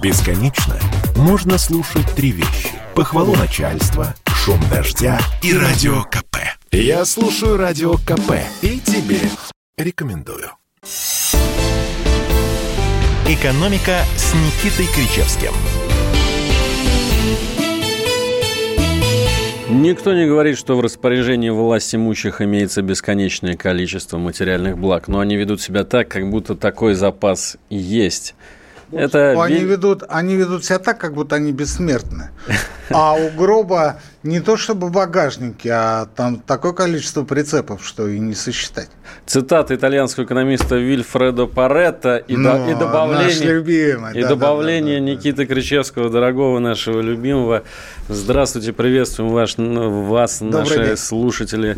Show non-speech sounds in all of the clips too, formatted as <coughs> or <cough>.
Бесконечно можно слушать три вещи. Похвалу начальства, шум дождя и радио КП. Я слушаю радио КП и тебе рекомендую. «Экономика» с Никитой Кричевским. Никто не говорит, что в распоряжении власть имущих имеется бесконечное количество материальных благ, но они ведут себя так, как будто такой запас есть. Это они, ведут, они ведут себя так, как будто они бессмертны. А у гроба не то чтобы багажники, а там такое количество прицепов, что и не сосчитать. Цитата итальянского экономиста Вильфредо Паретта и, ну, до, и добавление, любимый, и да, добавление да, да, Никиты да. Кричевского, дорогого нашего любимого. Здравствуйте, приветствуем ваш, вас, Добрый наши день. слушатели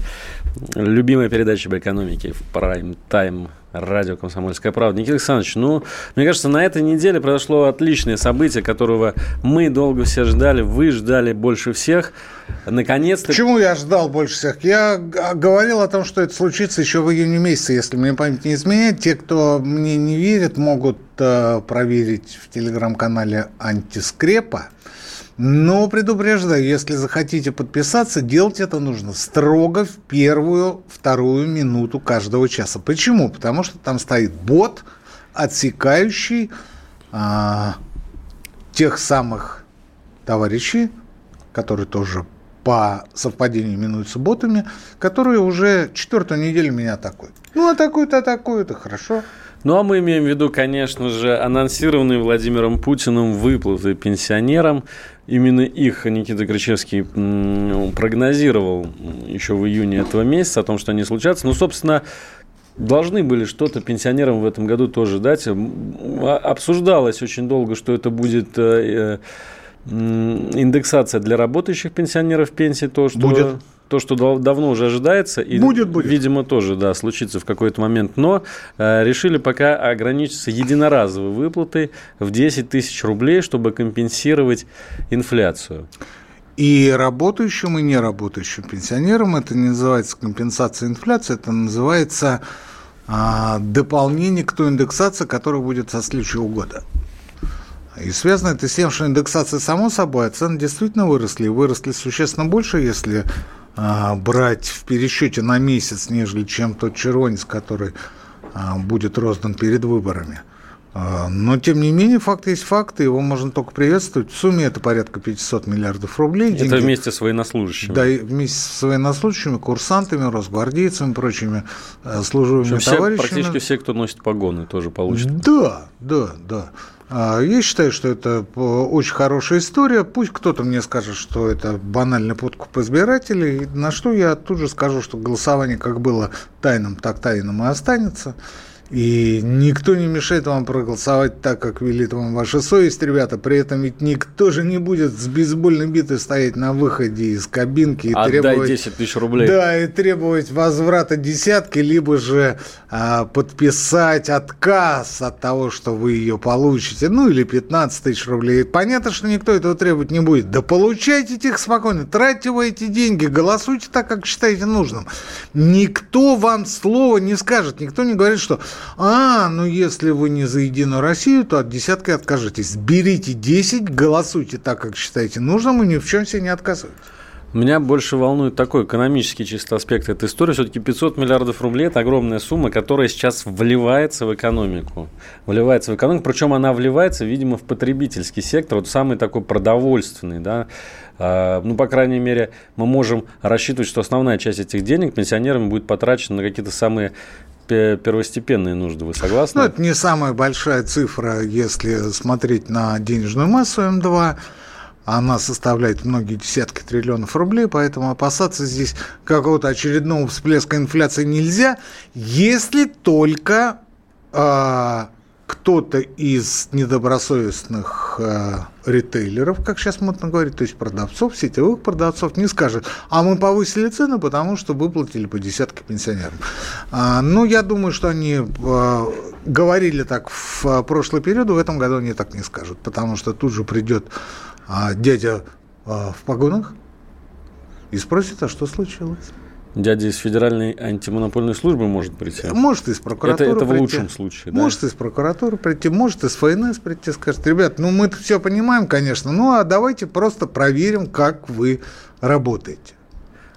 любимой передачи об экономике в прайм-тайм радио «Комсомольская правда». Никита Александрович, ну, мне кажется, на этой неделе произошло отличное событие, которого мы долго все ждали, вы ждали больше всех. Наконец-то... Почему я ждал больше всех? Я говорил о том, что это случится еще в июне месяце, если мне память не изменяет. Те, кто мне не верит, могут э, проверить в телеграм-канале «Антискрепа». Но предупреждаю, если захотите подписаться, делать это нужно строго в первую, вторую минуту каждого часа. Почему? Потому что там стоит бот, отсекающий а, тех самых товарищей, которые тоже по совпадению именуются ботами, которые уже четвертую неделю меня атакуют. Ну, атакуют, атакуют, и хорошо. Ну, а мы имеем в виду, конечно же, анонсированные Владимиром Путиным выплаты пенсионерам. Именно их Никита Кричевский прогнозировал еще в июне этого месяца о том, что они случатся. Ну, собственно, должны были что-то пенсионерам в этом году тоже дать. А, обсуждалось очень долго, что это будет э, э, индексация для работающих пенсионеров пенсии, то, что... Будет то, что давно уже ожидается. И, будет, будет. Видимо, тоже, да, случится в какой-то момент. Но э, решили пока ограничиться единоразовой выплатой в 10 тысяч рублей, чтобы компенсировать инфляцию. И работающим, и неработающим пенсионерам это не называется компенсация инфляции, это называется а, дополнение к той индексации, которая будет со следующего года. И связано это с тем, что индексация само собой, а цены действительно выросли. выросли существенно больше, если брать в пересчете на месяц, нежели чем тот червонец, который а, будет роздан перед выборами. А, но, тем не менее, факт есть факт, и его можно только приветствовать. В сумме это порядка 500 миллиардов рублей. Это деньги. вместе с военнослужащими. Да, вместе с военнослужащими, курсантами, росгвардейцами, прочими служебными все, товарищами. Практически все, кто носит погоны, тоже получат. Да, да, да. А, я считаю, что это э, очень хорошая история. Пусть кто-то мне скажет, что это банальный подкуп избирателей, на что я тут же скажу, что голосование как было тайным, так тайным и останется. И никто не мешает вам проголосовать так, как велит вам ваша совесть, ребята. При этом ведь никто же не будет с бейсбольной битой стоять на выходе из кабинки и Отдай требовать... 10 тысяч рублей. Да, и требовать возврата десятки, либо же а, подписать отказ от того, что вы ее получите. Ну, или 15 тысяч рублей. Понятно, что никто этого требовать не будет. Да получайте их спокойно, тратьте вы эти деньги, голосуйте так, как считаете нужным. Никто вам слова не скажет, никто не говорит, что а, ну если вы не за Единую Россию, то от десятки откажитесь. Берите 10, голосуйте так, как считаете нужным, и ни в чем себе не отказывайтесь. Меня больше волнует такой экономический чисто аспект этой истории. Все-таки 500 миллиардов рублей – это огромная сумма, которая сейчас вливается в экономику. Вливается в экономику, причем она вливается, видимо, в потребительский сектор, вот самый такой продовольственный. Да? А, ну, по крайней мере, мы можем рассчитывать, что основная часть этих денег пенсионерам будет потрачена на какие-то самые первостепенные нужды, вы согласны? Ну, это не самая большая цифра, если смотреть на денежную массу М2. Она составляет многие десятки триллионов рублей, поэтому опасаться здесь какого-то очередного всплеска инфляции нельзя, если только э, кто-то из недобросовестных э, ритейлеров, как сейчас модно говорить, то есть продавцов, сетевых продавцов, не скажет, а мы повысили цены, потому что выплатили по десятке пенсионерам. А, ну, я думаю, что они а, говорили так в а, прошлый период, в этом году они так не скажут, потому что тут же придет а, дядя а, в погонах и спросит, а что случилось? Дядя из Федеральной антимонопольной службы может прийти? Может из прокуратуры Это, это в прийти. лучшем случае, да? Может из прокуратуры прийти, может из ФНС прийти, скажет, ребят, ну мы все понимаем, конечно, ну а давайте просто проверим, как вы работаете.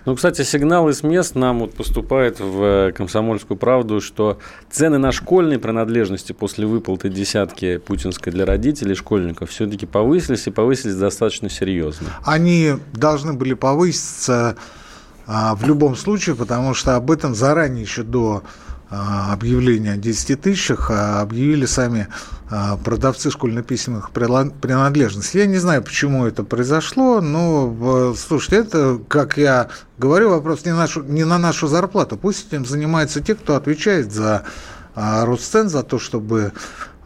Ну, кстати, сигнал из мест нам вот поступает в «Комсомольскую правду», что цены на школьные принадлежности после выплаты десятки путинской для родителей школьников все-таки повысились и повысились достаточно серьезно. Они должны были повыситься в любом случае, потому что об этом заранее еще до а, объявления о 10 тысячах а, объявили сами продавцы школьно-письменных принадлежностей. Я не знаю, почему это произошло, но, слушайте, это, как я говорю, вопрос не, нашу, не на нашу зарплату. Пусть этим занимаются те, кто отвечает за рост цен, за то, чтобы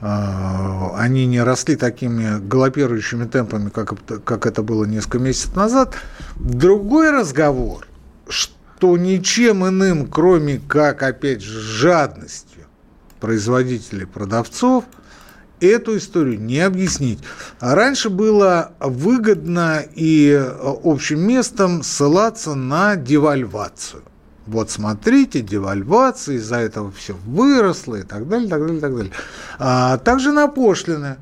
они не росли такими галопирующими темпами, как, как это было несколько месяцев назад. Другой разговор – что ничем иным, кроме как, опять же, жадностью производителей продавцов, эту историю не объяснить. А раньше было выгодно и общим местом ссылаться на девальвацию. Вот смотрите, девальвация, из-за этого все выросло и так далее, так далее, так далее. А также на пошлины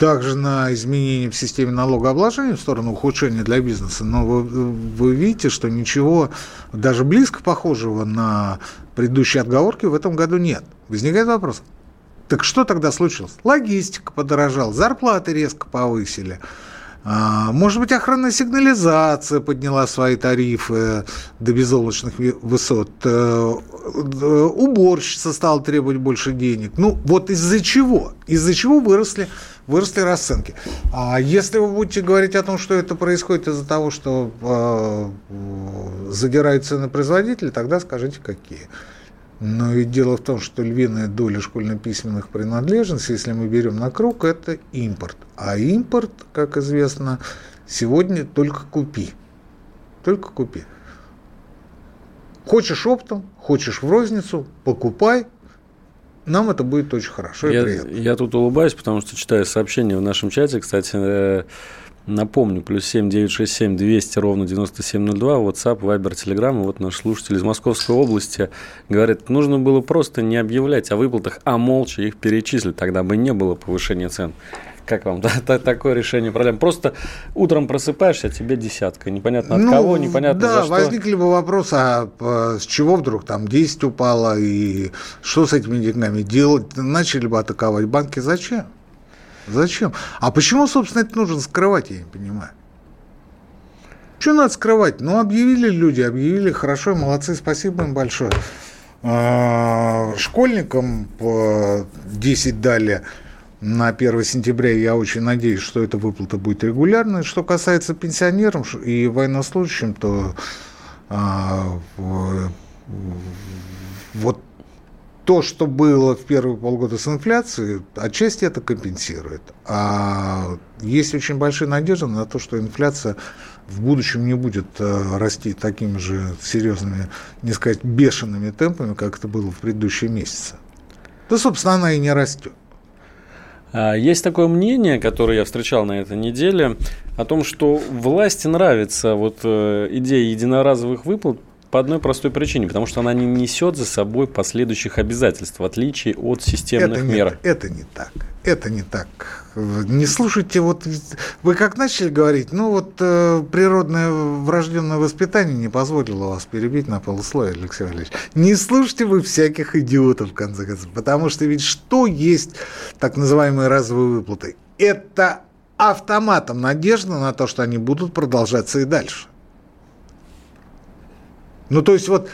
также на изменения в системе налогообложения в сторону ухудшения для бизнеса, но вы, вы видите, что ничего даже близко похожего на предыдущие отговорки в этом году нет. Возникает вопрос, так что тогда случилось? Логистика подорожала, зарплаты резко повысили. А, может быть, охранная сигнализация подняла свои тарифы до безоблачных высот. Э, уборщица стала требовать больше денег. Ну, вот из-за чего? Из-за чего выросли выросли расценки. А если вы будете говорить о том, что это происходит из-за того, что э, задирают цены производители, тогда скажите, какие. Но ведь дело в том, что львиная доля школьно-письменных принадлежностей, если мы берем на круг, это импорт. А импорт, как известно, сегодня только купи. Только купи. Хочешь оптом, хочешь в розницу, покупай, нам это будет очень хорошо я, и приятно. Я тут улыбаюсь, потому что читаю сообщение в нашем чате. Кстати, э, напомню, плюс семь девять шесть семь двести ровно девяносто семь ноль два, WhatsApp, Viber, Telegram. И вот наш слушатель из Московской области говорит, нужно было просто не объявлять о выплатах, а молча их перечислить, тогда бы не было повышения цен. Как вам <laughs> да, такое решение проблем? Просто утром просыпаешься, а тебе десятка. Непонятно от ну, кого, непонятно да, за что. возникли бы вопросы, а с чего вдруг там 10 упало, и что с этими деньгами делать? Начали бы атаковать банки. Зачем? Зачем? А почему, собственно, это нужно скрывать, я не понимаю. Что надо скрывать? Ну, объявили люди, объявили, хорошо, молодцы, спасибо им большое. А, школьникам по 10 дали на 1 сентября. Я очень надеюсь, что эта выплата будет регулярной. Что касается пенсионеров и военнослужащим, то а, вот то, что было в первые полгода с инфляцией, отчасти это компенсирует. А есть очень большие надежды на то, что инфляция в будущем не будет э, расти такими же серьезными, не сказать, бешеными темпами, как это было в предыдущие месяцы. Да, собственно, она и не растет. А, есть такое мнение, которое я встречал на этой неделе, о том, что власти нравится вот э, идея единоразовых выплат по одной простой причине, потому что она не несет за собой последующих обязательств, в отличие от системных это мер. Не, это не так. Это не так. Не слушайте, вот вы как начали говорить, ну вот э, природное врожденное воспитание не позволило вас перебить на полусловие, Алексей Валерьевич. Не слушайте вы всяких идиотов, в конце концов, потому что ведь что есть так называемые разовые выплаты? Это автоматом надежда на то, что они будут продолжаться и дальше. Ну, то есть вот...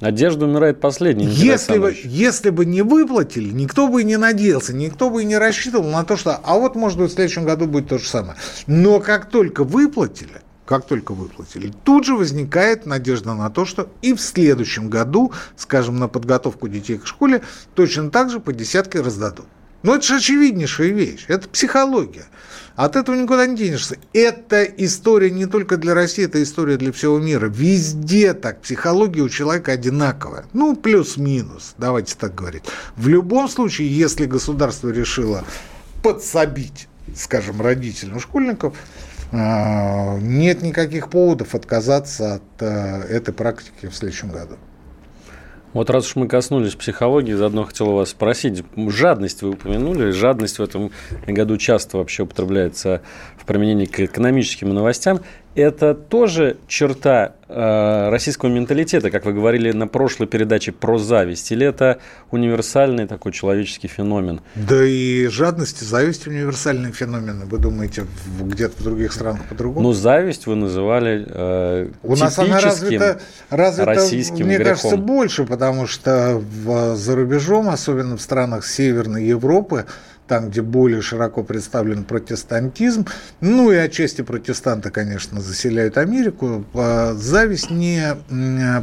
Надежда умирает последней. Если бы, если бы не выплатили, никто бы и не надеялся, никто бы и не рассчитывал на то, что, а вот, может быть, в следующем году будет то же самое. Но как только выплатили, как только выплатили, тут же возникает надежда на то, что и в следующем году, скажем, на подготовку детей к школе, точно так же по десятке раздадут. Ну, это же очевиднейшая вещь, это психология. От этого никуда не денешься. Это история не только для России, это история для всего мира. Везде так. Психология у человека одинаковая. Ну, плюс-минус, давайте так говорить. В любом случае, если государство решило подсобить, скажем, родителям школьников, а, нет никаких поводов отказаться от э, этой практики в следующем году. Вот раз уж мы коснулись психологии, заодно хотел вас спросить. Жадность вы упомянули. Жадность в этом году часто вообще употребляется в применении к экономическим новостям. Это тоже черта э, российского менталитета, как вы говорили на прошлой передаче про зависть, или это универсальный такой человеческий феномен? Да и жадность и зависть универсальные феномены. Вы думаете, где-то в других странах по-другому? Ну, зависть вы называли э, У нас она развита, развита российским мне грехом. кажется, больше, потому что в, за рубежом, особенно в странах Северной Европы, там, где более широко представлен протестантизм, ну и отчасти протестанты, конечно, заселяют Америку, а зависть не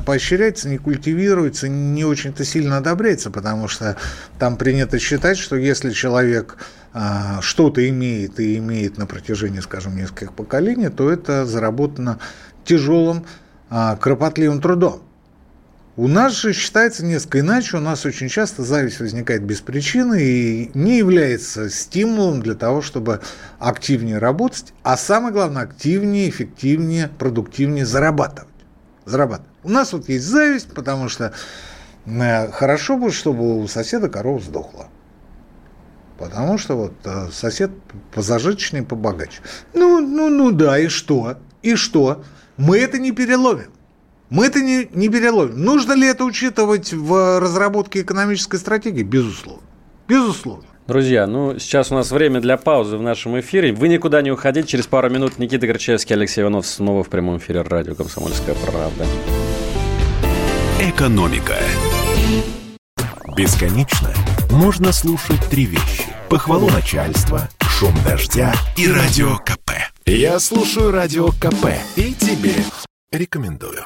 поощряется, не культивируется, не очень-то сильно одобряется, потому что там принято считать, что если человек а, что-то имеет и имеет на протяжении, скажем, нескольких поколений, то это заработано тяжелым, а, кропотливым трудом. У нас же считается несколько иначе. У нас очень часто зависть возникает без причины и не является стимулом для того, чтобы активнее работать, а самое главное, активнее, эффективнее, продуктивнее зарабатывать. зарабатывать. У нас вот есть зависть, потому что э, хорошо бы, чтобы у соседа корова сдохла. Потому что вот э, сосед позажиточнее, побогаче. Ну, ну, ну да, и что? И что? Мы это не переловим. Мы это не, не переловим. Нужно ли это учитывать в разработке экономической стратегии? Безусловно. Безусловно. Друзья, ну сейчас у нас время для паузы в нашем эфире. Вы никуда не уходите. Через пару минут Никита Горчевский, Алексей Иванов снова в прямом эфире радио «Комсомольская правда». Экономика. Бесконечно можно слушать три вещи. Похвалу начальства, шум дождя и радио КП. Я слушаю радио КП и тебе рекомендую.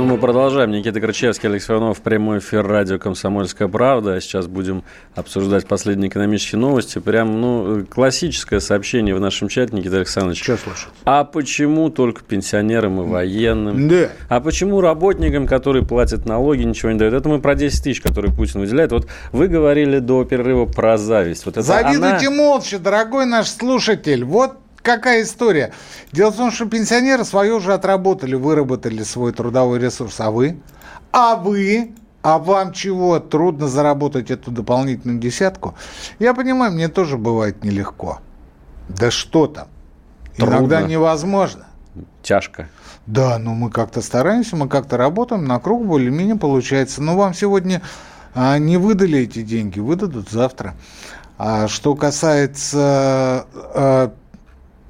Ну, мы продолжаем. Никита Крычевский, Алексей Иванов, прямой эфир радио «Комсомольская правда». Сейчас будем обсуждать последние экономические новости. Прям, ну, классическое сообщение в нашем чате, Никита Александрович. Сейчас слушаю. А почему только пенсионерам и военным? Да. А почему работникам, которые платят налоги, ничего не дают? Это мы про 10 тысяч, которые Путин выделяет. Вот вы говорили до перерыва про зависть. Вот Завидуйте она... молча, дорогой наш слушатель. Вот какая история? Дело в том, что пенсионеры свое уже отработали, выработали свой трудовой ресурс, а вы? А вы? А вам чего? Трудно заработать эту дополнительную десятку? Я понимаю, мне тоже бывает нелегко. Да что там? Трудно. Иногда невозможно. Тяжко. Да, но мы как-то стараемся, мы как-то работаем, на круг более-менее получается. Но вам сегодня а, не выдали эти деньги, выдадут завтра. А что касается а,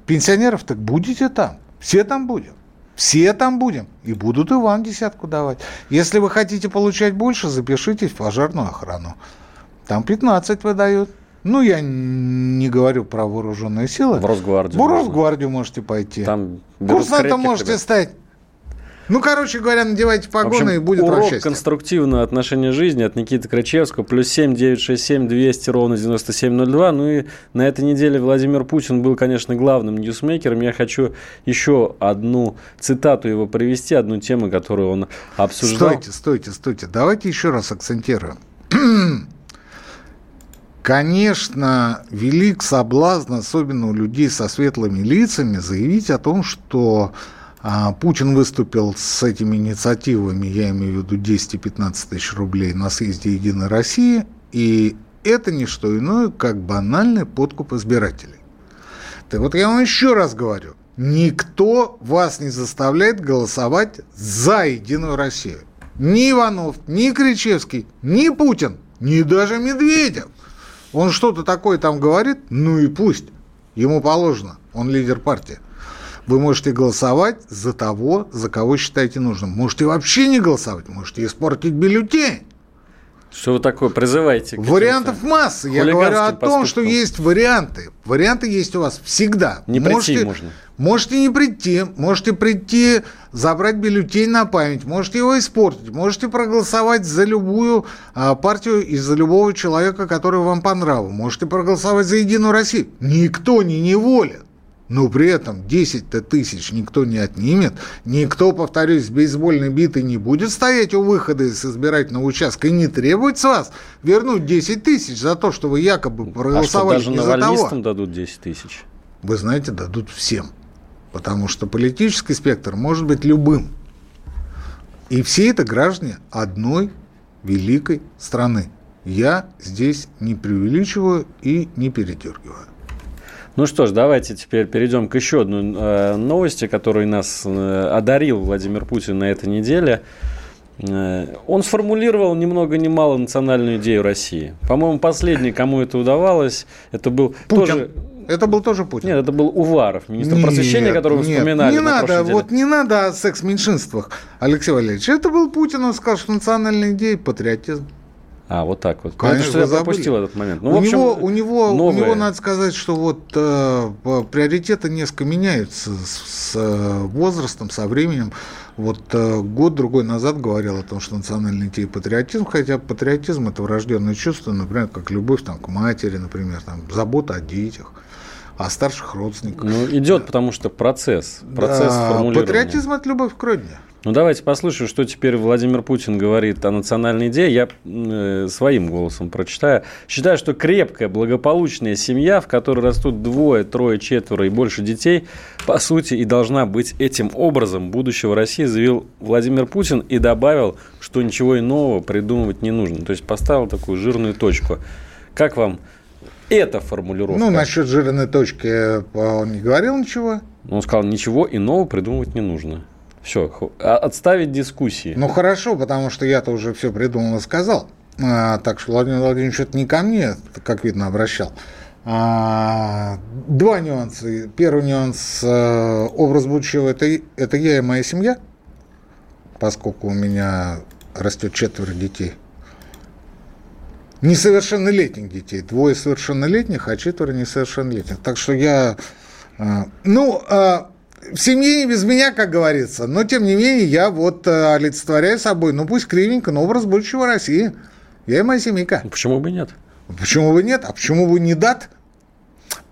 Пенсионеров так будете там. Все там будем. Все там будем. И будут и вам десятку давать. Если вы хотите получать больше, запишитесь в пожарную охрану. Там 15 выдают. Ну, я не говорю про вооруженные силы. В Росгвардию. В Росгвардию можете пойти. Там Курсантом можете ребят. стать. Ну, короче говоря, надевайте погоны общем, и будет урок вам счастье. конструктивного отношения жизни от Никиты Крачевского. Плюс семь девять шесть семь двести ровно девяносто семь ноль два. Ну и на этой неделе Владимир Путин был, конечно, главным ньюсмейкером. Я хочу еще одну цитату его привести, одну тему, которую он обсуждал. Стойте, стойте, стойте. Давайте еще раз акцентируем. <clears throat> Конечно, велик соблазн, особенно у людей со светлыми лицами, заявить о том, что а Путин выступил с этими инициативами, я имею в виду 10 и 15 тысяч рублей на съезде «Единой России», и это не что иное, как банальный подкуп избирателей. Так вот я вам еще раз говорю, никто вас не заставляет голосовать за «Единую Россию». Ни Иванов, ни Кричевский, ни Путин, ни даже Медведев. Он что-то такое там говорит, ну и пусть. Ему положено, он лидер партии. Вы можете голосовать за того, за кого считаете нужным. Можете вообще не голосовать, можете испортить бюллетень. Что вы такое призываете? Вариантов масса. Я говорю о том, что есть варианты. Варианты есть у вас всегда. Не можете, прийти можно. Можете не прийти. Можете прийти, забрать бюллетень на память. Можете его испортить. Можете проголосовать за любую а, партию и за любого человека, который вам по нраву. Можете проголосовать за Единую Россию. Никто не неволен. Но при этом 10 тысяч никто не отнимет, никто, повторюсь, с бейсбольной битой не будет стоять у выхода из избирательного участка и не требовать с вас вернуть 10 тысяч за то, что вы якобы проголосовали а что, даже того. дадут 10 тысяч? Вы знаете, дадут всем. Потому что политический спектр может быть любым. И все это граждане одной великой страны. Я здесь не преувеличиваю и не передергиваю. Ну что ж, давайте теперь перейдем к еще одной э, новости, которой нас э, одарил Владимир Путин на этой неделе. Э, он сформулировал ни много ни мало национальную идею России. По-моему, последний, кому это удавалось, это был Путин. тоже... Это был тоже Путин. Нет, это был Уваров, министр нет, просвещения, которого вы вспоминали. Не надо, вот не надо о секс-меньшинствах, Алексей Валерьевич. Это был Путин, он сказал, что национальная идея – патриотизм. А, вот так вот. Конечно, ну, что я пропустил этот момент. Ну, у, общем, него, у, него, новые... у него, надо сказать, что вот э, приоритеты несколько меняются с, с э, возрастом, со временем. Вот э, год-другой назад говорил о том, что национальный идея патриотизм, хотя патриотизм – это врожденное чувство, например, как любовь там, к матери, например, там, забота о детях о старших родственниках. Ну, идет, потому что процесс, процесс да, формулирования. Патриотизм – это любовь к родине. Ну, давайте послушаем, что теперь Владимир Путин говорит о национальной идее. Я э, своим голосом прочитаю. Считаю, что крепкая, благополучная семья, в которой растут двое, трое, четверо и больше детей, по сути, и должна быть этим образом будущего России, заявил Владимир Путин и добавил, что ничего иного придумывать не нужно. То есть поставил такую жирную точку. Как вам эта формулировка? Ну, насчет жирной точки э, он не говорил ничего. Он сказал, ничего иного придумывать не нужно. Все, а, отставить дискуссии. Ну хорошо, потому что я-то уже все придумал и сказал. А, так что Владимир Владимирович это не ко мне, как видно, обращал. А, два нюанса. Первый нюанс э, образ будущего это, это я и моя семья, поскольку у меня растет четверо детей. Несовершеннолетних детей. Двое совершеннолетних, а четверо несовершеннолетних. Так что я... Э, ну, в семье не без меня, как говорится. Но, тем не менее, я вот э, олицетворяю собой, ну, пусть кривенько, но образ будущего России. Я и моя семейка. Почему бы нет? Почему бы нет? А почему бы не дат?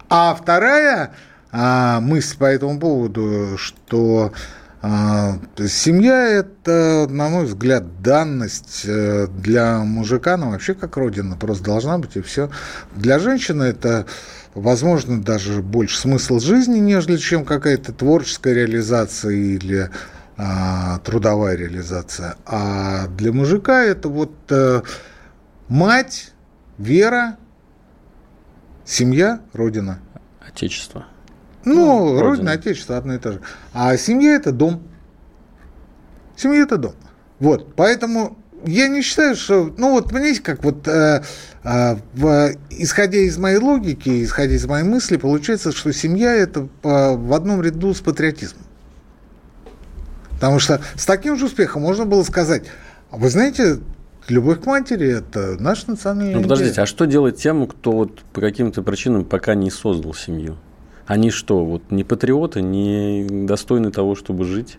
А вторая а, мысль по этому поводу, что семья – это, на мой взгляд, данность э, для мужика, ну, вообще как родина, просто должна быть, и все. Для женщины это возможно, даже больше смысл жизни, нежели чем какая-то творческая реализация или а, трудовая реализация. А для мужика это вот а, мать, вера, семья, родина. Отечество. Ну, ну родина, родина, отечество одно и то же. А семья это дом. Семья это дом. Вот, поэтому я не считаю, что... Ну, вот, понимаете, как вот, э, э, в, исходя из моей логики, исходя из моей мысли, получается, что семья – это по, в одном ряду с патриотизмом. Потому что с таким же успехом можно было сказать, а вы знаете, любовь к матери – это наш национальный Ну, подождите, идея. а что делать тем, кто вот по каким-то причинам пока не создал семью? Они что, вот не патриоты, не достойны того, чтобы жить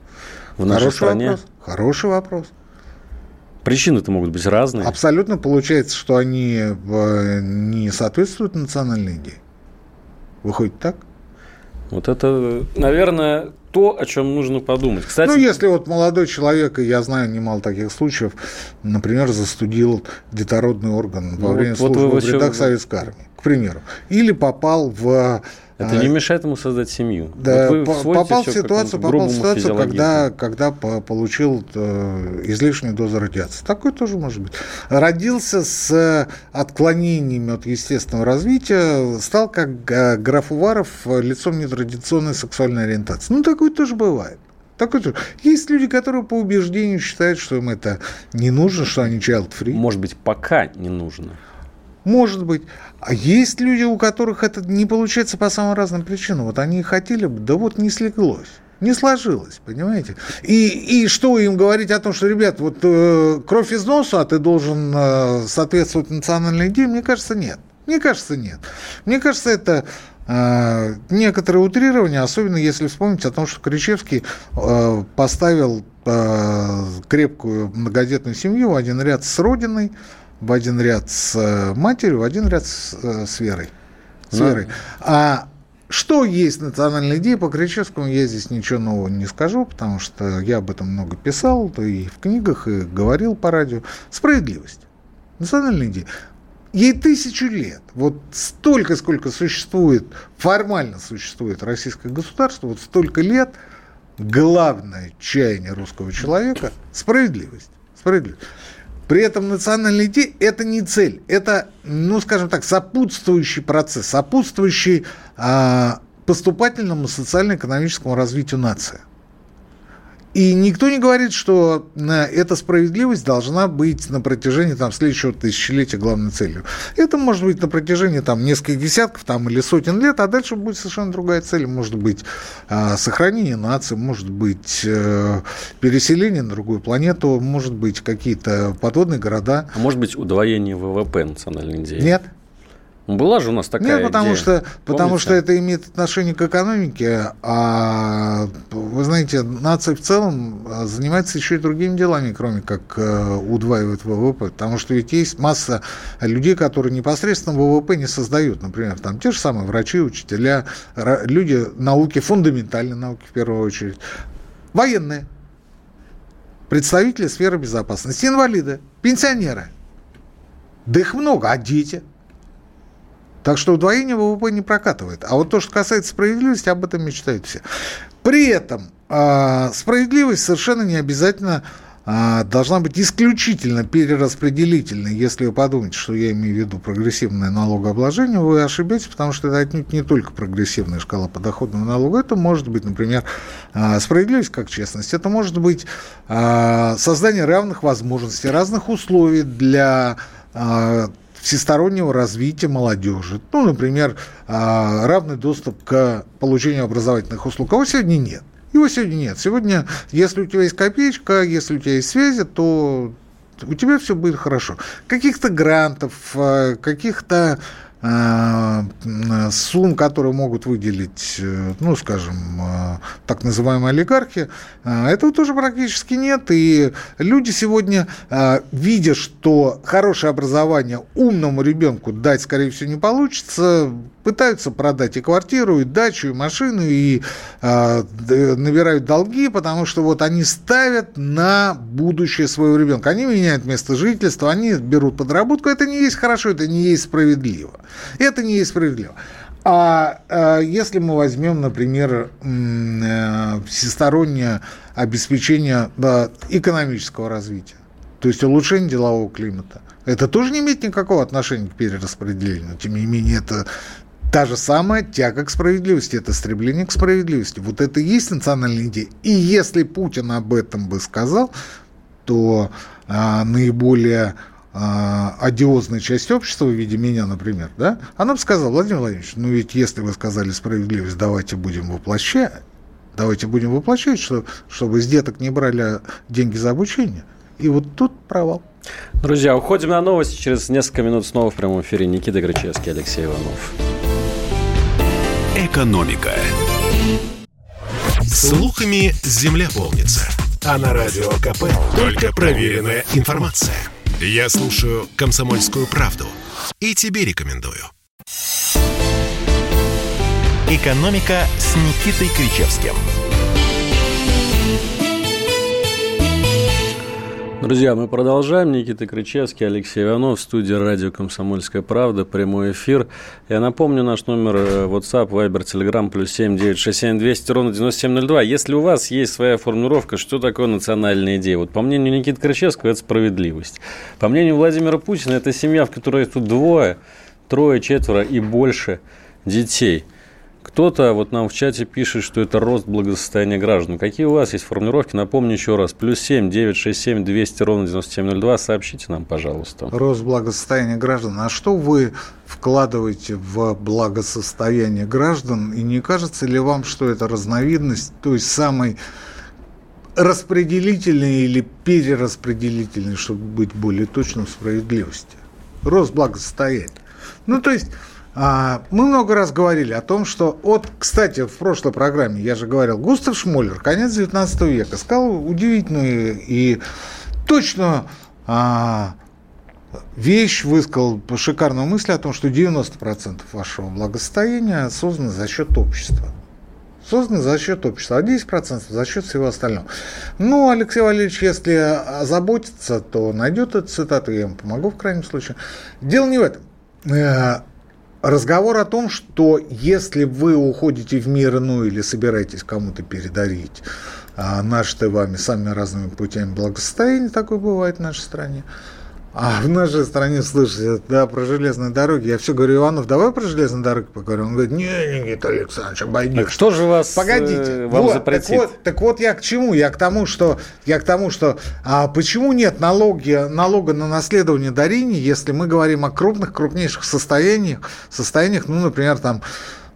в нашей Хороший стране? Вопрос. Хороший вопрос. Причины-то могут быть разные. Абсолютно получается, что они э, не соответствуют национальной идее. Выходит так? Вот это, наверное, то, о чем нужно подумать. Кстати, ну, если вот молодой человек, и я знаю немало таких случаев, например, застудил детородный орган во ну, время вот, службы вот в рядах Советской Армии, к примеру, или попал в это не мешает ему создать семью. Да, вот попал в ситуацию, попал в ситуацию, когда, когда получил э, излишнюю дозу радиации. Такое тоже может быть. Родился с отклонениями от естественного развития, стал как э, граф Уваров лицом нетрадиционной сексуальной ориентации. Ну, такое тоже бывает. Такой тоже. Есть люди, которые по убеждению считают, что им это не нужно, что они child-free. Может быть, пока не нужно. Может быть. А есть люди, у которых это не получается по самым разным причинам. Вот они хотели бы, да вот не слеглось. Не сложилось, понимаете? И, и что им говорить о том, что, ребят, вот э, кровь из носа, а ты должен э, соответствовать национальной идее, мне кажется, нет. Мне кажется, нет. Мне кажется, это э, некоторое утрирование, особенно если вспомнить о том, что Кричевский э, поставил э, крепкую многодетную семью в один ряд с Родиной, в один ряд с э, матерью, в один ряд с, э, с Верой. С Верой. А что есть национальная идея по Кричевскому, я здесь ничего нового не скажу, потому что я об этом много писал, да и в книгах, и говорил по радио. Справедливость. Национальная идея. Ей тысячу лет. Вот столько, сколько существует, формально существует российское государство, вот столько лет главное чаяние русского человека – справедливость. Справедливость. При этом национальная идея – это не цель, это, ну, скажем так, сопутствующий процесс, сопутствующий а, поступательному социально-экономическому развитию нации. И никто не говорит, что эта справедливость должна быть на протяжении там, следующего тысячелетия главной целью. Это может быть на протяжении там, нескольких десятков там, или сотен лет, а дальше будет совершенно другая цель. Может быть э, сохранение нации, может быть э, переселение на другую планету, может быть какие-то подводные города. А может быть удвоение ВВП национальной идеи? Нет. Была же у нас такая Нет, потому идея. что, потому что это имеет отношение к экономике, а вы знаете, нация в целом а, занимается еще и другими делами, кроме как э, удваивать ВВП, потому что ведь есть масса людей, которые непосредственно ВВП не создают, например, там те же самые врачи, учителя, люди науки, фундаментальной науки в первую очередь, военные, представители сферы безопасности, инвалиды, пенсионеры. Да их много, а дети – так что удвоение ВВП не прокатывает. А вот то, что касается справедливости, об этом мечтают все. При этом э, справедливость совершенно не обязательно э, должна быть исключительно перераспределительной. Если вы подумаете, что я имею в виду прогрессивное налогообложение, вы ошибетесь, потому что это отнюдь не только прогрессивная шкала подоходного налога. Это может быть, например, э, справедливость как честность. Это может быть создание равных возможностей, разных условий для всестороннего развития молодежи. Ну, например, а, равный доступ к получению образовательных услуг. Его сегодня нет. Его сегодня нет. Сегодня, если у тебя есть копеечка, если у тебя есть связи, то у тебя все будет хорошо. Каких-то грантов, а, каких-то сумм, которые могут выделить, э, ну, скажем, э, так называемые олигархи, этого тоже практически нет. И люди сегодня, видя, что хорошее образование умному ребенку дать, скорее всего, не получится, пытаются продать и квартиру, и дачу, и машину, и э, набирают долги, потому что вот они ставят на будущее своего ребенка. Они меняют место жительства, они берут подработку. Это не есть хорошо, это не есть справедливо. Это не есть справедливо. А э, если мы возьмем, например, э, всестороннее обеспечение э, экономического развития, то есть улучшение делового климата, это тоже не имеет никакого отношения к перераспределению. Тем не менее, это та же самая тяга к справедливости, это стремление к справедливости. Вот это и есть национальная идея. И если Путин об этом бы сказал, то а, наиболее а, одиозная часть общества в виде меня, например, да, она бы сказала, Владимир Владимирович, ну ведь если вы сказали справедливость, давайте будем воплощать, давайте будем воплощать, что, чтобы с деток не брали деньги за обучение. И вот тут провал. Друзья, уходим на новости. Через несколько минут снова в прямом эфире Никита Грачевский, Алексей Иванов. Экономика. Слухами земля полнится. А на радио КП только проверенная информация. Я слушаю «Комсомольскую правду» и тебе рекомендую. «Экономика» с Никитой Кричевским – Друзья, мы продолжаем. Никита Крычевский, Алексей Иванов, в студии радио «Комсомольская правда», прямой эфир. Я напомню наш номер э, WhatsApp, Viber, Telegram, плюс семь девять шесть семь двести ровно девяносто семь ноль два. Если у вас есть своя формулировка, что такое национальная идея? Вот по мнению Никиты Крычевского, это справедливость. По мнению Владимира Путина, это семья, в которой тут двое, трое, четверо и больше детей – кто-то вот нам в чате пишет, что это рост благосостояния граждан. Какие у вас есть формулировки? Напомню еще раз. Плюс семь девять шесть семь двести ровно девяносто семь ноль два. Сообщите нам, пожалуйста. Рост благосостояния граждан. А что вы вкладываете в благосостояние граждан? И не кажется ли вам, что это разновидность той самой распределительной или перераспределительной, чтобы быть более точным, справедливости? Рост благосостояния. Ну, то есть а, мы много раз говорили о том, что... Вот, кстати, в прошлой программе я же говорил, Густав Шмоллер, конец 19 века, сказал удивительную и точно а, вещь, высказал шикарную мысль о том, что 90% вашего благосостояния создано за счет общества. Созданы за счет общества, а 10% за счет всего остального. Ну, Алексей Валерьевич, если озаботится, то найдет эту цитату, я ему помогу в крайнем случае. Дело не в этом. Разговор о том, что если вы уходите в мир иной или собираетесь кому-то передарить а, наше вами самыми разными путями благосостояния, такое бывает в нашей стране, а в нашей стране, слушайте, да, про железные дороги. Я все говорю, Иванов, давай про железные дороги поговорим. Он говорит, не, Никита Александрович, обойдешь. Так что же вас Погодите, э, вам вот, запретит? Так вот, так вот я к чему? Я к тому, что, я к тому, что а почему нет налоги, налога на наследование дарений, если мы говорим о крупных, крупнейших состояниях, состояниях, ну, например, там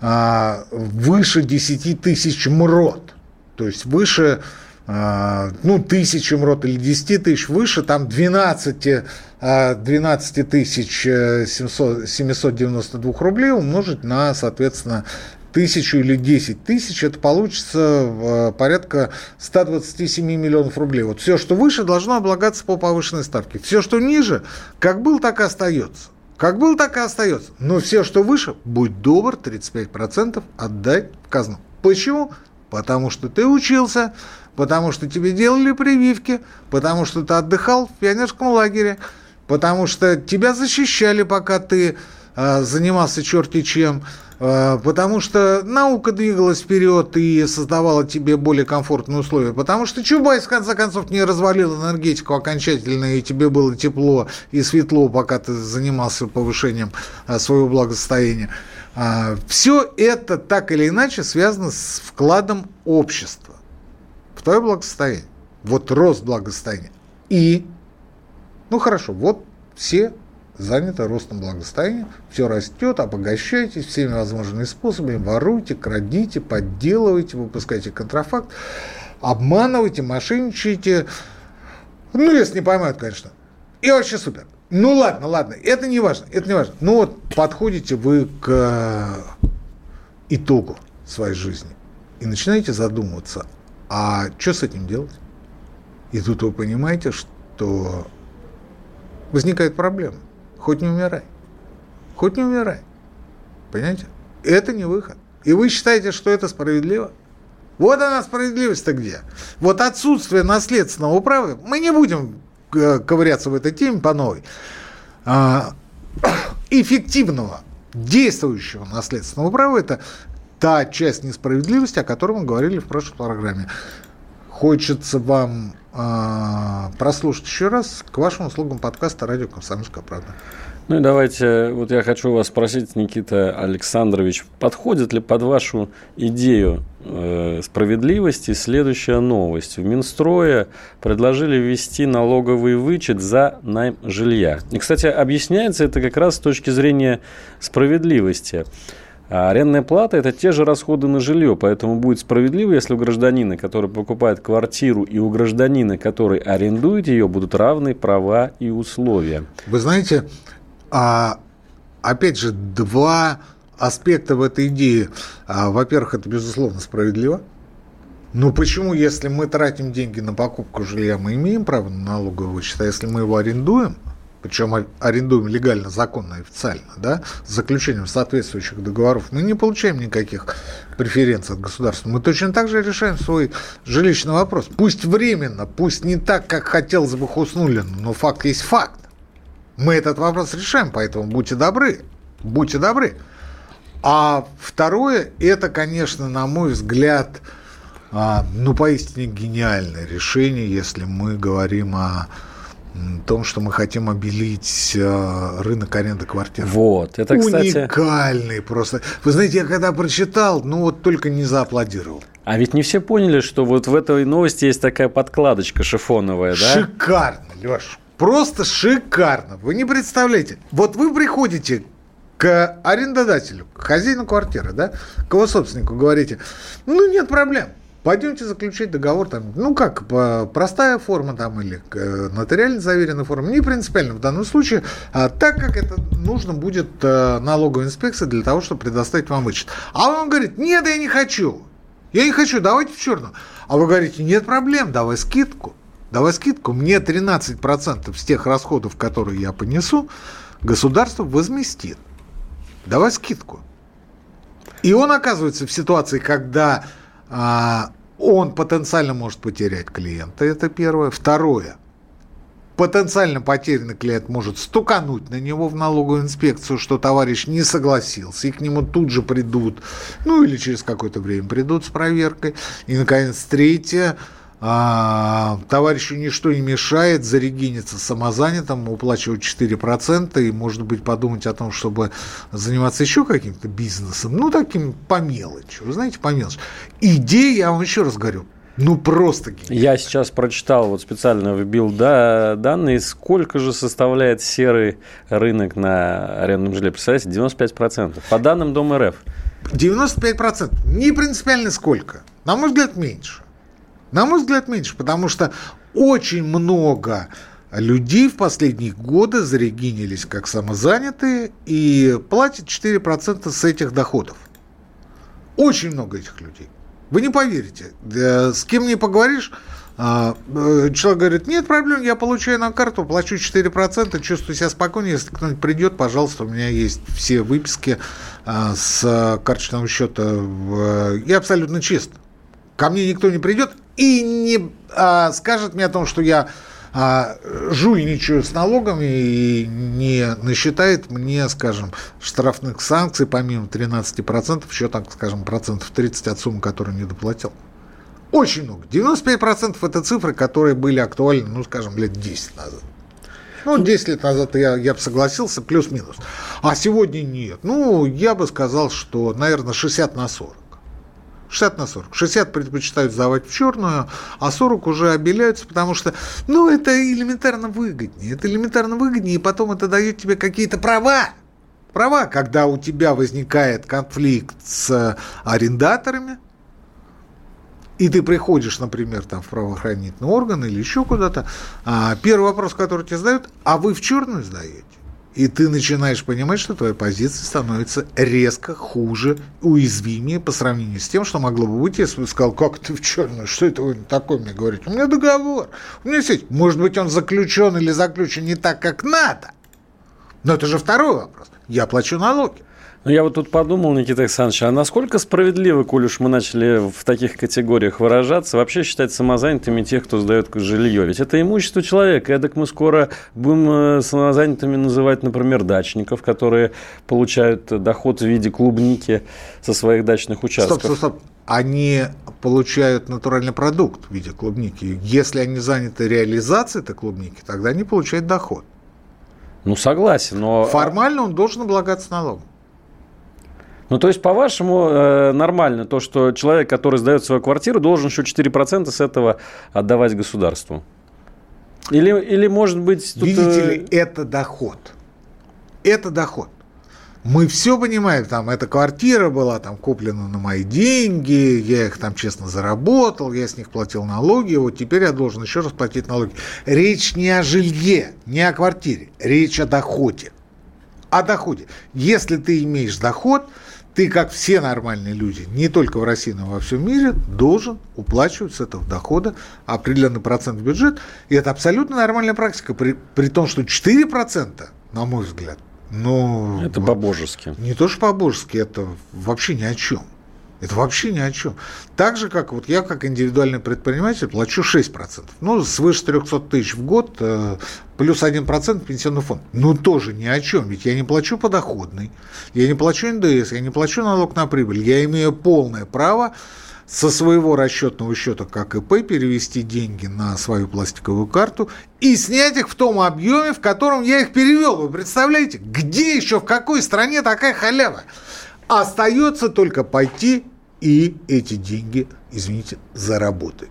а, выше 10 тысяч мрот, то есть выше ну, тысячи МРОТ или 10 тысяч выше, там 12, 12 тысяч 792 рублей умножить на, соответственно, тысячу или 10 тысяч, это получится а, порядка 127 миллионов рублей. Вот все, что выше, должно облагаться по повышенной ставке. Все, что ниже, как был, так и остается. Как был, так и остается. Но все, что выше, будь добр, 35% отдай в казну. Почему? Потому что ты учился, потому что тебе делали прививки, потому что ты отдыхал в пионерском лагере, потому что тебя защищали, пока ты э, занимался черти чем, э, потому что наука двигалась вперед и создавала тебе более комфортные условия, потому что Чубайс, в конце концов, не развалил энергетику окончательно, и тебе было тепло и светло, пока ты занимался повышением э, своего благосостояния. Все это так или иначе связано с вкладом общества твое благосостояние, вот рост благосостояния. И, ну хорошо, вот все заняты ростом благосостояния, все растет, обогащайтесь всеми возможными способами, воруйте, крадите, подделывайте, выпускайте контрафакт, обманывайте, мошенничайте, ну, если не поймают, конечно. И вообще супер. Ну ладно, ладно, это не важно, это не важно. Ну вот подходите вы к э, итогу своей жизни и начинаете задумываться, а что с этим делать? И тут вы понимаете, что возникает проблема. Хоть не умирай. Хоть не умирай. Понимаете? Это не выход. И вы считаете, что это справедливо? Вот она справедливость-то где. Вот отсутствие наследственного права, мы не будем э, ковыряться в этой теме по новой, а, <coughs> эффективного, действующего наследственного права, это та часть несправедливости, о которой мы говорили в прошлой программе. Хочется вам э, прослушать еще раз к вашим услугам подкаста «Радио Комсомольская правда». Ну и давайте, вот я хочу вас спросить, Никита Александрович, подходит ли под вашу идею э, справедливости следующая новость? В Минстрое предложили ввести налоговый вычет за найм жилья. И, кстати, объясняется это как раз с точки зрения справедливости. А арендная плата – это те же расходы на жилье, поэтому будет справедливо, если у гражданина, который покупает квартиру, и у гражданина, который арендует ее, будут равны права и условия. Вы знаете, а, опять же, два аспекта в этой идее. А, во-первых, это, безусловно, справедливо. Но почему, если мы тратим деньги на покупку жилья, мы имеем право на налоговый вычет, а если мы его арендуем – причем арендуем легально, законно, официально, да, с заключением соответствующих договоров, мы не получаем никаких преференций от государства. Мы точно так же решаем свой жилищный вопрос. Пусть временно, пусть не так, как хотелось бы Хуснулин, но факт есть факт. Мы этот вопрос решаем, поэтому будьте добры, будьте добры. А второе, это, конечно, на мой взгляд, а, ну, поистине гениальное решение, если мы говорим о том, что мы хотим обелить э, рынок аренды квартир. Вот, это, кстати... Уникальный просто. Вы знаете, я когда прочитал, ну вот только не зааплодировал. А ведь не все поняли, что вот в этой новости есть такая подкладочка шифоновая, да? Шикарно, Леш. Просто шикарно. Вы не представляете. Вот вы приходите к арендодателю, к хозяину квартиры, да, к его собственнику, говорите, ну, нет проблем пойдемте заключать договор, там, ну как, простая форма там или э, нотариально заверенная форма, не принципиально в данном случае, а так как это нужно будет э, налоговой инспекции для того, чтобы предоставить вам вычет. А он говорит, нет, я не хочу, я не хочу, давайте в черную. А вы говорите, нет проблем, давай скидку. давай скидку, мне 13% с тех расходов, которые я понесу, государство возместит. Давай скидку. И он оказывается в ситуации, когда а, он потенциально может потерять клиента, это первое. Второе, потенциально потерянный клиент может стукануть на него в налоговую инспекцию, что товарищ не согласился, и к нему тут же придут, ну или через какое-то время придут с проверкой. И, наконец, третье, а, товарищу ничто не мешает зарегиниться самозанятым, уплачивать 4% и, может быть, подумать о том, чтобы заниматься еще каким-то бизнесом, ну, таким по мелочи, вы знаете, по мелочи. Идея, я вам еще раз говорю, ну, просто гениально. Я сейчас прочитал, вот специально вбил да, данные, сколько же составляет серый рынок на арендном жилье. Представляете, 95%. По данным Дом РФ. 95%. Не принципиально сколько. На мой взгляд, меньше. На мой взгляд, меньше, потому что очень много людей в последние годы зарегинились как самозанятые и платят 4% с этих доходов. Очень много этих людей. Вы не поверите. С кем не поговоришь, а, э, человек говорит, нет проблем, я получаю на карту, плачу 4%, чувствую себя спокойно, если кто-нибудь придет, пожалуйста, у меня есть все выписки с карточного счета. Я абсолютно чист. Ко мне никто не придет, и не а, скажет мне о том, что я а, жульничаю с налогами и не насчитает мне, скажем, штрафных санкций помимо 13%, еще так, скажем, процентов 30 от суммы, которую не доплатил. Очень много. 95% это цифры, которые были актуальны, ну, скажем, лет 10 назад. Ну, 10 лет назад я, я бы согласился, плюс-минус. А сегодня нет. Ну, я бы сказал, что, наверное, 60 на 40. 60 на 40. 60 предпочитают сдавать в черную, а 40 уже обеляются, потому что, ну, это элементарно выгоднее. Это элементарно выгоднее, и потом это дает тебе какие-то права. Права, когда у тебя возникает конфликт с арендаторами, и ты приходишь, например, там, в правоохранительный орган или еще куда-то, а, первый вопрос, который тебе задают, а вы в черную сдаете? И ты начинаешь понимать, что твоя позиция становится резко хуже, уязвимее по сравнению с тем, что могло бы быть, если бы сказал, как ты в черную, что это вы такое мне говорите? У меня договор, у меня сеть. Может быть, он заключен или заключен не так, как надо. Но это же второй вопрос. Я плачу налоги. Ну, я вот тут подумал, Никита Александрович, а насколько справедливо, коль уж мы начали в таких категориях выражаться, вообще считать самозанятыми тех, кто сдает жилье? Ведь это имущество человека. Эдак мы скоро будем э, самозанятыми называть, например, дачников, которые получают доход в виде клубники со своих дачных участков. Стоп, стоп, стоп. Они получают натуральный продукт в виде клубники. Если они заняты реализацией этой клубники, тогда они получают доход. Ну, согласен, но... Формально он должен облагаться налогом. Ну, то есть, по-вашему, э, нормально то, что человек, который сдает свою квартиру, должен еще 4% с этого отдавать государству? Или, или может быть... Тут... Видите э, ли, это доход. Это доход. Мы все понимаем, там, эта квартира была там куплена на мои деньги, я их там честно заработал, я с них платил налоги, вот теперь я должен еще раз платить налоги. Речь не о жилье, не о квартире, речь о доходе. О доходе. Если ты имеешь доход, ты, как все нормальные люди, не только в России, но и во всем мире, должен уплачивать с этого дохода определенный процент в бюджет. И это абсолютно нормальная практика, при, при том, что 4%, на мой взгляд, ну... Это по-божески. Не то, что по-божески, это вообще ни о чем. Это вообще ни о чем. Так же, как вот я, как индивидуальный предприниматель, плачу 6%. Ну, свыше 300 тысяч в год, э, плюс 1% пенсионный фонд. Ну, тоже ни о чем. Ведь я не плачу подоходный, я не плачу НДС, я не плачу налог на прибыль. Я имею полное право со своего расчетного счета как ИП перевести деньги на свою пластиковую карту и снять их в том объеме, в котором я их перевел. Вы представляете, где еще, в какой стране такая халява? Остается только пойти и эти деньги, извините, заработать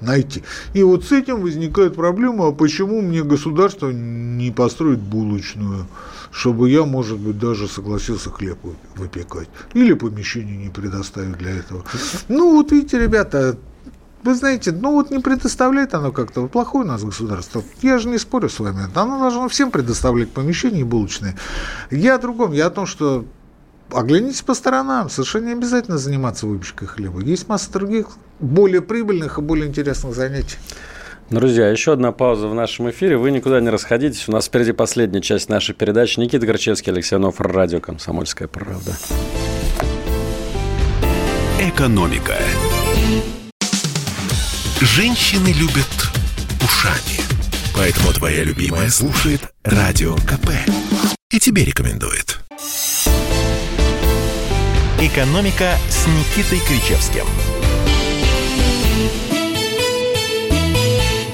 найти. И вот с этим возникает проблема, а почему мне государство не построит булочную, чтобы я, может быть, даже согласился хлеб выпекать. Или помещение не предоставить для этого. Ну, вот видите, ребята, вы знаете, ну вот не предоставляет оно как-то. Плохое у нас государство. Я же не спорю с вами. Оно должно всем предоставлять помещения и булочные. Я о другом. Я о том, что оглянитесь по сторонам. Совершенно не обязательно заниматься выпечкой хлеба. Есть масса других более прибыльных и более интересных занятий. Друзья, еще одна пауза в нашем эфире. Вы никуда не расходитесь. У нас впереди последняя часть нашей передачи. Никита Горчевский, Алексей Анов, радио «Комсомольская правда». Экономика. Женщины любят ушами. Поэтому твоя любимая слушает Радио КП. И тебе рекомендует. «Экономика» с Никитой Кричевским –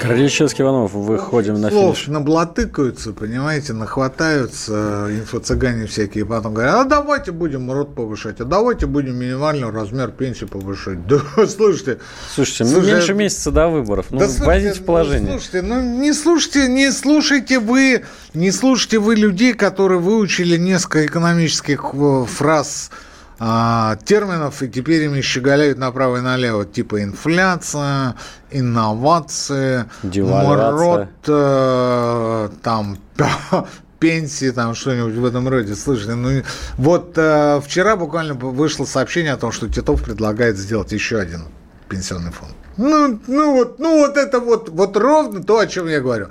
Крыльчевский Иванов, выходим на Слов финиш. наблатыкаются, понимаете, нахватаются инфо-цыгане всякие, потом говорят, а давайте будем рот повышать, а давайте будем минимальный размер пенсии повышать. <laughs> Да, слушайте. Слушайте, ну, слушайте, меньше месяца до выборов, ну, да, вводите в положение. Ну, слушайте, ну, не слушайте, не слушайте вы, не слушайте вы людей, которые выучили несколько экономических э, фраз а, терминов, и теперь ими щеголяют направо и налево, типа инфляция, инновации, морот, э, там, <laughs> пенсии, там что-нибудь в этом роде. Слышите, ну вот э, вчера буквально вышло сообщение о том, что Титов предлагает сделать еще один пенсионный фонд. Ну, ну вот, ну вот это вот, вот ровно то, о чем я говорю.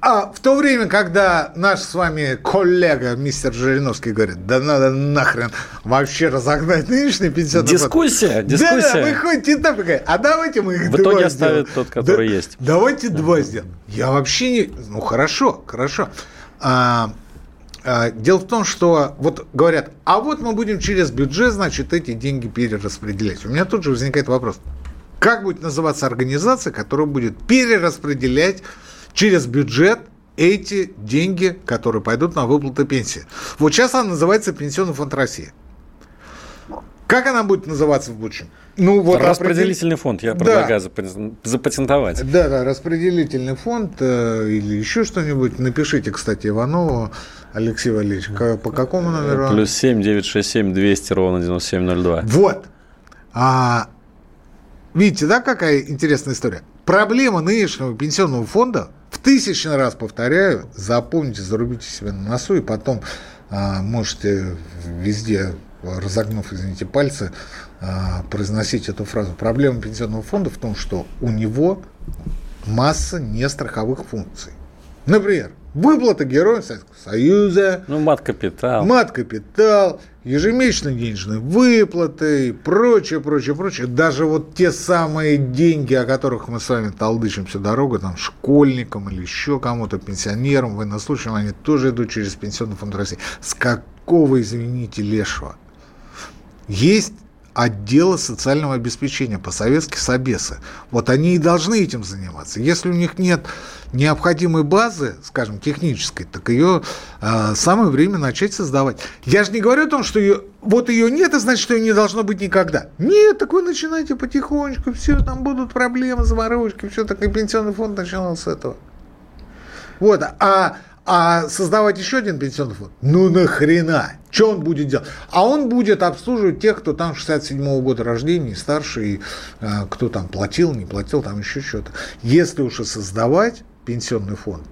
А в то время, когда наш с вами коллега, мистер Жириновский, говорит, да надо нахрен вообще разогнать нынешний пенсионный Дискуссия, фонд. дискуссия. Да, да, выходит и так, а давайте мы их В итоге оставят тот, который да, есть. Давайте да. два сделаем. Я вообще не... Ну, хорошо, хорошо. А, а, Дело в том, что вот говорят, а вот мы будем через бюджет, значит, эти деньги перераспределять. У меня тут же возникает вопрос. Как будет называться организация, которая будет перераспределять через бюджет эти деньги, которые пойдут на выплаты пенсии? Вот сейчас она называется Пенсионный фонд России. Как она будет называться в будущем? Ну, вот Распределительный определ... фонд, я предлагаю да. запатентовать. Да, да, распределительный фонд э, или еще что-нибудь. Напишите, кстати, Иванову, Алексей Валерьевич, по какому номеру? Плюс семь девять шесть семь двести ровно девяносто семь ноль два. Вот. А Видите, да, какая интересная история? Проблема нынешнего пенсионного фонда, в тысячный раз повторяю, запомните, зарубите себя на носу, и потом а, можете везде, разогнув, извините, пальцы, а, произносить эту фразу. Проблема пенсионного фонда в том, что у него масса нестраховых функций. Например, выплата героям Советского Союза. Ну, мат-капитал. Мат-капитал, ежемесячные денежные выплаты и прочее, прочее, прочее. Даже вот те самые деньги, о которых мы с вами толдычим всю дорогу, там, школьникам или еще кому-то, пенсионерам, военнослужащим, они тоже идут через Пенсионный фонд России. С какого, извините, лешего? Есть отдела социального обеспечения, по-советски СОБЕСы. Вот они и должны этим заниматься. Если у них нет необходимой базы, скажем, технической, так ее э, самое время начать создавать. Я же не говорю о том, что ее, вот ее нет, и значит, что ее не должно быть никогда. Нет, так вы начинаете потихонечку, все, там будут проблемы, заморочки, все, так и пенсионный фонд начинал с этого. Вот, а а создавать еще один пенсионный фонд? Ну нахрена? Что он будет делать? А он будет обслуживать тех, кто там 67 -го года рождения, и старше, и а, кто там платил, не платил, там еще что-то. Если уж и создавать пенсионный фонд,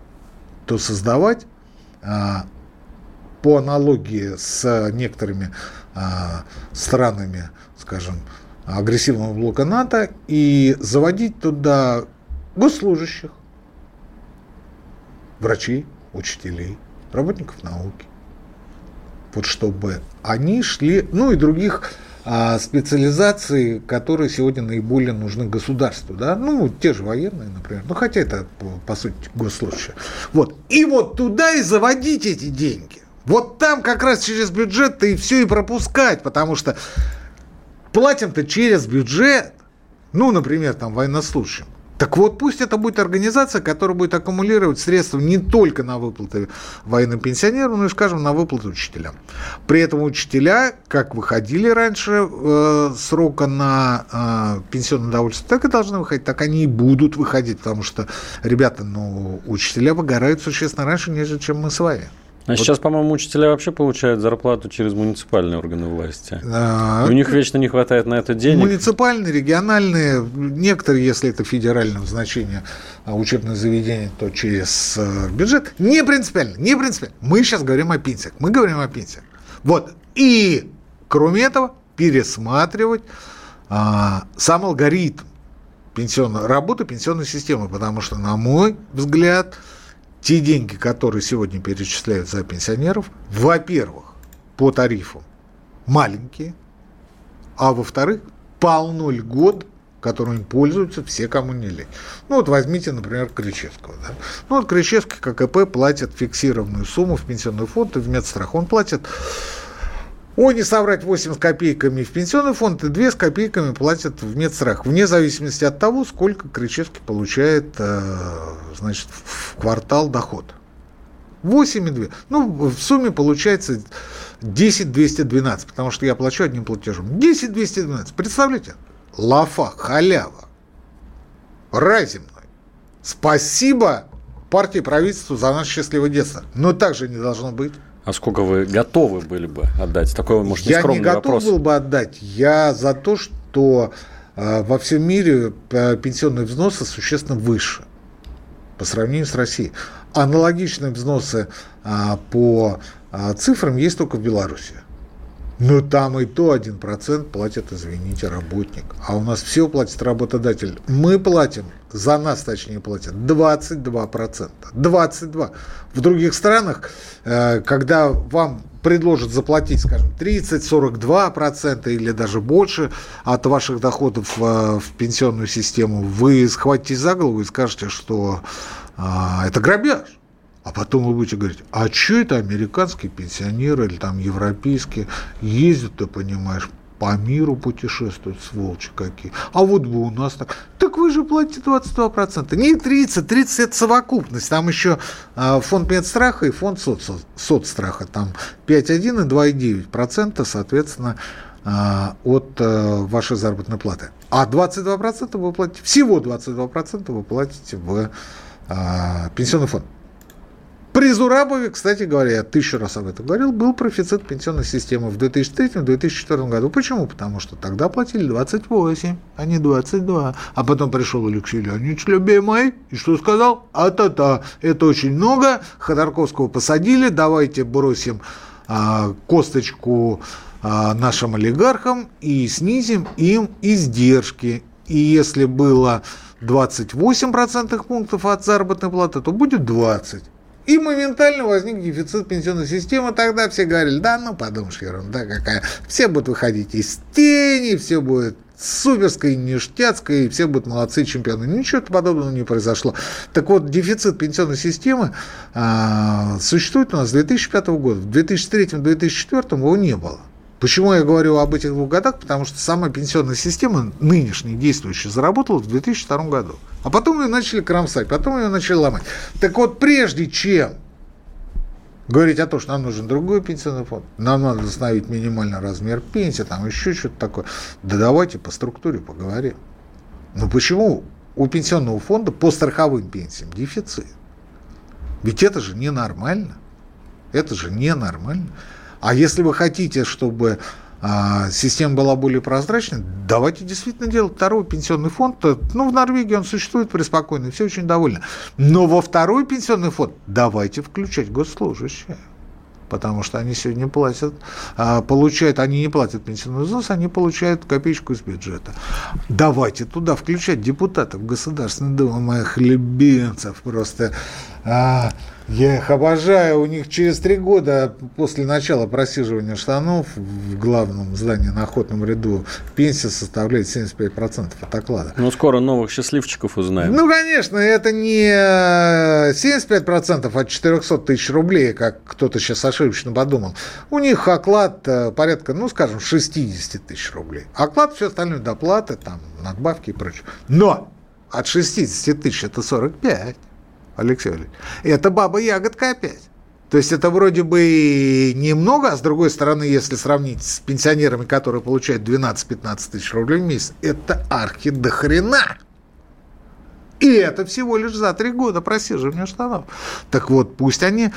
то создавать а, по аналогии с некоторыми а, странами, скажем, агрессивного блока НАТО, и заводить туда госслужащих, врачей, учителей, работников науки. Вот чтобы они шли, ну и других специализаций, которые сегодня наиболее нужны государству, да, ну, те же военные, например, ну, хотя это, по сути, госслужащие. Вот, и вот туда и заводить эти деньги. Вот там как раз через бюджет-то и все и пропускать, потому что платим-то через бюджет, ну, например, там, военнослужащим. Так вот, пусть это будет организация, которая будет аккумулировать средства не только на выплаты военным пенсионерам, но и, скажем, на выплаты учителям. При этом учителя, как выходили раньше э, срока на э, пенсионное удовольствие, так и должны выходить, так они и будут выходить, потому что, ребята, ну, учителя выгорают существенно раньше, нежели чем мы с вами. А вот. сейчас, по-моему, учителя вообще получают зарплату через муниципальные органы власти. А, У них вечно не хватает на это денег. Муниципальные, региональные, некоторые, если это федерального значения а, учебное заведение, то через э, бюджет. Не принципиально, не принципиально. Мы сейчас говорим о пенсиях. Мы говорим о пенсиях. Вот. И, кроме этого, пересматривать а, сам алгоритм пенсионной, работы пенсионной системы, потому что, на мой взгляд, те деньги, которые сегодня перечисляют за пенсионеров, во-первых, по тарифу маленькие, а во-вторых, полно льгот, которыми пользуются все, кому не лень. Ну вот возьмите, например, Кричевского. Да? Ну вот Кричевский ККП платит фиксированную сумму в пенсионный фонд и в медстрах. Он платит Ой, не соврать 8 с копейками в пенсионный фонд и 2 с копейками платят в медстрах, вне зависимости от того, сколько Кричевский получает э, значит, в квартал доход. 8,2. Ну, в сумме получается 10 212, потому что я плачу одним платежом. 10 212. Представляете? Лафа, халява. Рай земной. Спасибо партии и правительству за наше счастливое детство. Но так же не должно быть. А сколько вы готовы были бы отдать? Такой, может, Я не готов вопрос. был бы отдать. Я за то, что э, во всем мире э, пенсионные взносы существенно выше по сравнению с Россией. Аналогичные взносы э, по э, цифрам есть только в Беларуси. Но там и то 1% платят, извините, работник. А у нас все платит работодатель. Мы платим, за нас точнее платят, 22%. 22%. В других странах, э, когда вам предложат заплатить, скажем, 30-42% или даже больше от ваших доходов в пенсионную систему, вы схватитесь за голову и скажете, что а, это грабеж. А потом вы будете говорить, а что это американские пенсионеры или там европейские ездят, ты понимаешь, по миру путешествуют, сволочи какие. А вот бы у нас так. Так вы же платите 22%. Не 30, 30 это совокупность. Там еще э, фонд медстраха и фонд соц, соцстраха. Там 5,1 и 2,9%, соответственно, э, от э, вашей заработной платы. А 22% вы платите, всего 22% вы платите в э, пенсионный фонд. При Зурабове, кстати говоря, я тысячу раз об этом говорил, был профицит пенсионной системы в 2003-2004 году. Почему? Потому что тогда платили 28, а не 22. А потом пришел Алексей Леонидович, любимый, и что сказал? А-та-та, это очень много, Ходорковского посадили, давайте бросим а, косточку а, нашим олигархам и снизим им издержки. И если было 28% пунктов от заработной платы, то будет 20. И моментально возник дефицит пенсионной системы. Тогда все говорили, да, ну подумаешь, ерунда какая. Все будут выходить из тени, все будет суперской, ништяцкой, и все будут молодцы чемпионы. Ничего подобного не произошло. Так вот, дефицит пенсионной системы а, существует у нас с 2005 года. В 2003-2004 его не было. Почему я говорю об этих двух годах? Потому что сама пенсионная система, нынешняя, действующая, заработала в 2002 году. А потом ее начали кромсать, потом ее начали ломать. Так вот, прежде чем говорить о том, что нам нужен другой пенсионный фонд, нам надо установить минимальный размер пенсии, там еще что-то такое, да давайте по структуре поговорим. Но почему у пенсионного фонда по страховым пенсиям дефицит? Ведь это же ненормально. Это же ненормально. А если вы хотите, чтобы а, система была более прозрачной, давайте действительно делать второй пенсионный фонд. Ну, в Норвегии он существует преспокойно, все очень довольны. Но во второй пенсионный фонд давайте включать госслужащие. Потому что они сегодня платят, а, получают, они не платят пенсионный взнос, они получают копеечку из бюджета. Давайте туда включать депутатов Государственной Думы, моих любимцев просто. А, я их обожаю. У них через три года после начала просиживания штанов в главном здании на охотном ряду пенсия составляет 75% от оклада. Ну, скоро новых счастливчиков узнаем. Ну, конечно, это не 75% от 400 тысяч рублей, как кто-то сейчас ошибочно подумал. У них оклад э, порядка, ну, скажем, 60 тысяч рублей. Оклад, все остальное доплаты, там, надбавки и прочее. Но от 60 тысяч это 45. Алексей Валерьевич. Это баба-ягодка опять. То есть это вроде бы немного, а с другой стороны, если сравнить с пенсионерами, которые получают 12-15 тысяч рублей в месяц, это архи до хрена. И это всего лишь за три года просиживания штанов. Так вот, пусть они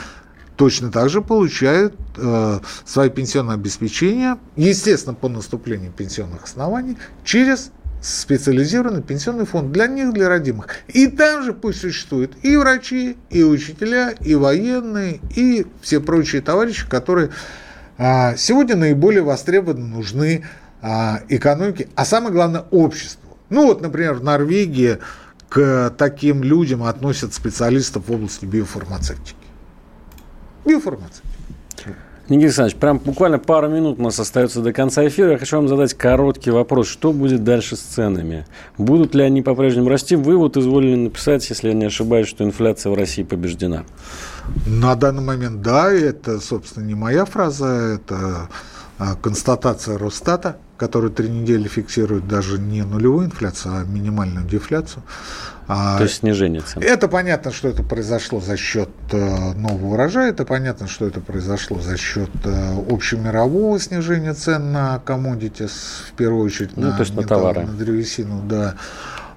точно так же получают э, свое пенсионное обеспечение, естественно, по наступлению пенсионных оснований, через специализированный пенсионный фонд для них, для родимых. И там же пусть существуют и врачи, и учителя, и военные, и все прочие товарищи, которые а, сегодня наиболее востребованы, нужны а, экономике, а самое главное обществу. Ну вот, например, в Норвегии к таким людям относят специалистов в области биофармацевтики. Биофармацевтики. Никита Александрович, прям буквально пару минут у нас остается до конца эфира. Я хочу вам задать короткий вопрос. Что будет дальше с ценами? Будут ли они по-прежнему расти? Вы вот изволили написать, если я не ошибаюсь, что инфляция в России побеждена. На данный момент, да, это, собственно, не моя фраза, это констатация Росстата, который три недели фиксирует даже не нулевую инфляцию, а минимальную дефляцию. А, То есть снижение цен. Это понятно, что это произошло за счет э, нового урожая, это понятно, что это произошло за счет э, общемирового снижения цен на commodities, в первую очередь ну, на, то есть на товары. на древесину. Да.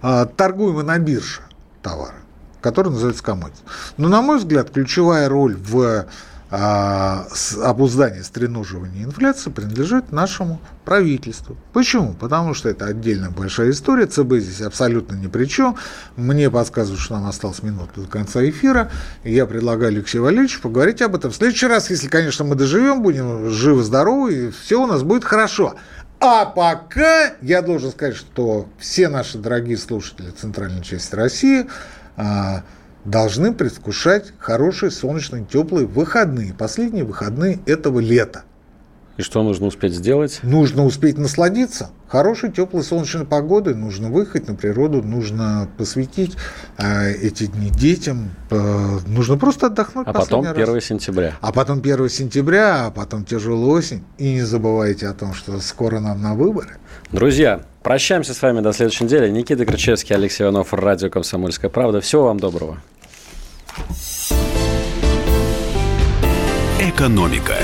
А, торгуемые на бирже товары, которые называются commodities. Но, на мой взгляд, ключевая роль в а, обуздание, стреноживание инфляции принадлежит нашему правительству. Почему? Потому что это отдельная большая история, ЦБ здесь абсолютно ни при чем. Мне подсказывают, что нам осталось минута до конца эфира, я предлагаю Алексею Валерьевичу поговорить об этом в следующий раз, если, конечно, мы доживем, будем живы-здоровы, и все у нас будет хорошо. А пока я должен сказать, что все наши дорогие слушатели центральной части России а, – должны предвкушать хорошие, солнечные, теплые выходные. Последние выходные этого лета. И что нужно успеть сделать? Нужно успеть насладиться хорошей, теплой, солнечной погодой. Нужно выехать на природу, нужно посвятить э, эти дни детям. Э, нужно просто отдохнуть. А потом 1 раз. сентября. А потом 1 сентября, а потом тяжелая осень. И не забывайте о том, что скоро нам на выборы. Друзья, прощаемся с вами до следующей недели. Никита Крычевский, Алексей Иванов, Радио «Комсомольская правда». Всего вам доброго. Экономика.